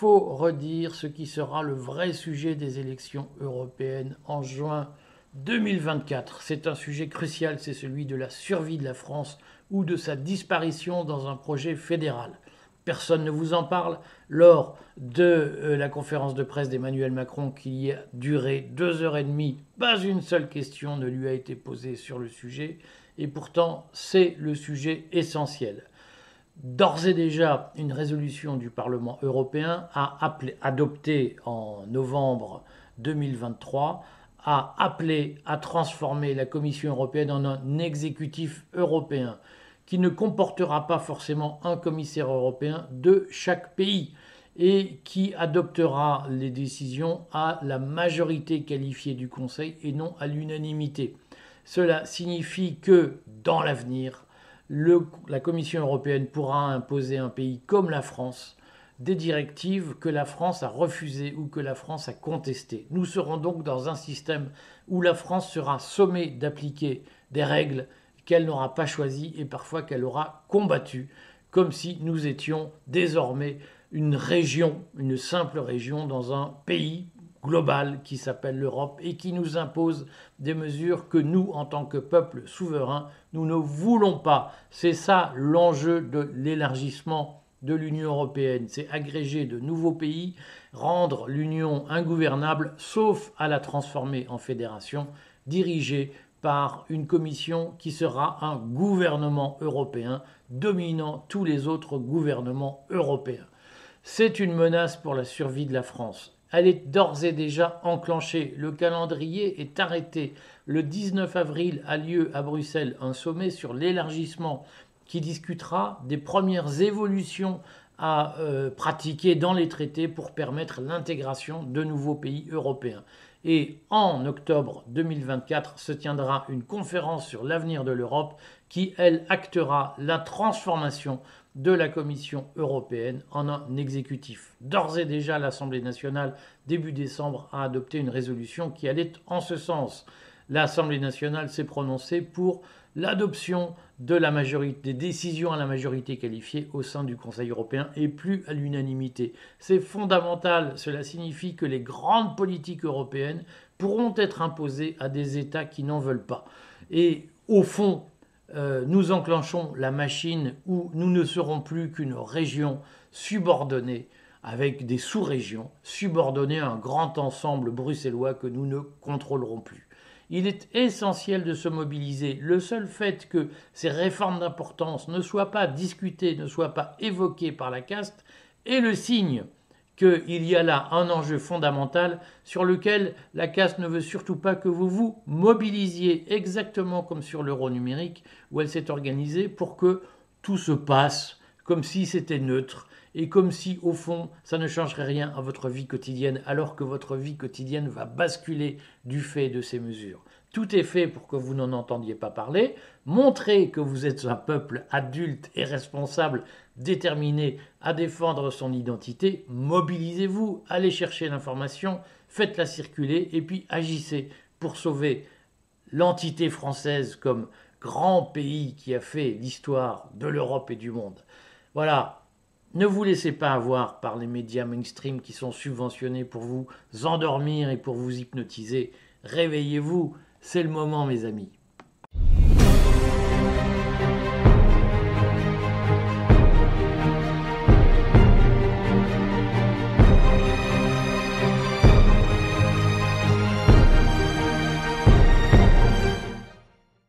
faut redire ce qui sera le vrai sujet des élections européennes en juin 2024. C'est un sujet crucial, c'est celui de la survie de la France ou de sa disparition dans un projet fédéral. Personne ne vous en parle. Lors de euh, la conférence de presse d'Emmanuel Macron qui a duré deux heures et demie, pas une seule question ne lui a été posée sur le sujet. Et pourtant, c'est le sujet essentiel d'ores et déjà une résolution du Parlement européen a appelé, adoptée en novembre 2023 a appelé à transformer la Commission européenne en un exécutif européen qui ne comportera pas forcément un commissaire européen de chaque pays et qui adoptera les décisions à la majorité qualifiée du Conseil et non à l'unanimité. Cela signifie que dans l'avenir, la Commission européenne pourra imposer à un pays comme la France des directives que la France a refusées ou que la France a contestées. Nous serons donc dans un système où la France sera sommée d'appliquer des règles qu'elle n'aura pas choisies et parfois qu'elle aura combattues, comme si nous étions désormais une région, une simple région dans un pays global qui s'appelle l'Europe et qui nous impose des mesures que nous, en tant que peuple souverain, nous ne voulons pas. C'est ça l'enjeu de l'élargissement de l'Union européenne, c'est agréger de nouveaux pays, rendre l'Union ingouvernable, sauf à la transformer en fédération, dirigée par une commission qui sera un gouvernement européen dominant tous les autres gouvernements européens. C'est une menace pour la survie de la France elle est d'ores et déjà enclenchée. Le calendrier est arrêté. Le 19 avril a lieu à Bruxelles un sommet sur l'élargissement qui discutera des premières évolutions à euh, pratiquer dans les traités pour permettre l'intégration de nouveaux pays européens. Et en octobre 2024 se tiendra une conférence sur l'avenir de l'Europe qui, elle, actera la transformation de la Commission européenne en un exécutif. D'ores et déjà, l'Assemblée nationale, début décembre, a adopté une résolution qui allait en ce sens. L'Assemblée nationale s'est prononcée pour l'adoption de la majorité, des décisions à la majorité qualifiée au sein du Conseil européen et plus à l'unanimité. C'est fondamental, cela signifie que les grandes politiques européennes pourront être imposées à des États qui n'en veulent pas. Et au fond, euh, nous enclenchons la machine où nous ne serons plus qu'une région subordonnée avec des sous-régions subordonnées à un grand ensemble bruxellois que nous ne contrôlerons plus. Il est essentiel de se mobiliser. Le seul fait que ces réformes d'importance ne soient pas discutées, ne soient pas évoquées par la caste, est le signe qu'il y a là un enjeu fondamental sur lequel la caste ne veut surtout pas que vous vous mobilisiez exactement comme sur l'euro numérique où elle s'est organisée pour que tout se passe comme si c'était neutre et comme si au fond ça ne changerait rien à votre vie quotidienne alors que votre vie quotidienne va basculer du fait de ces mesures. Tout est fait pour que vous n'en entendiez pas parler. Montrez que vous êtes un peuple adulte et responsable, déterminé à défendre son identité. Mobilisez-vous, allez chercher l'information, faites-la circuler et puis agissez pour sauver l'entité française comme grand pays qui a fait l'histoire de l'Europe et du monde. Voilà, ne vous laissez pas avoir par les médias mainstream qui sont subventionnés pour vous endormir et pour vous hypnotiser. Réveillez-vous, c'est le moment, mes amis.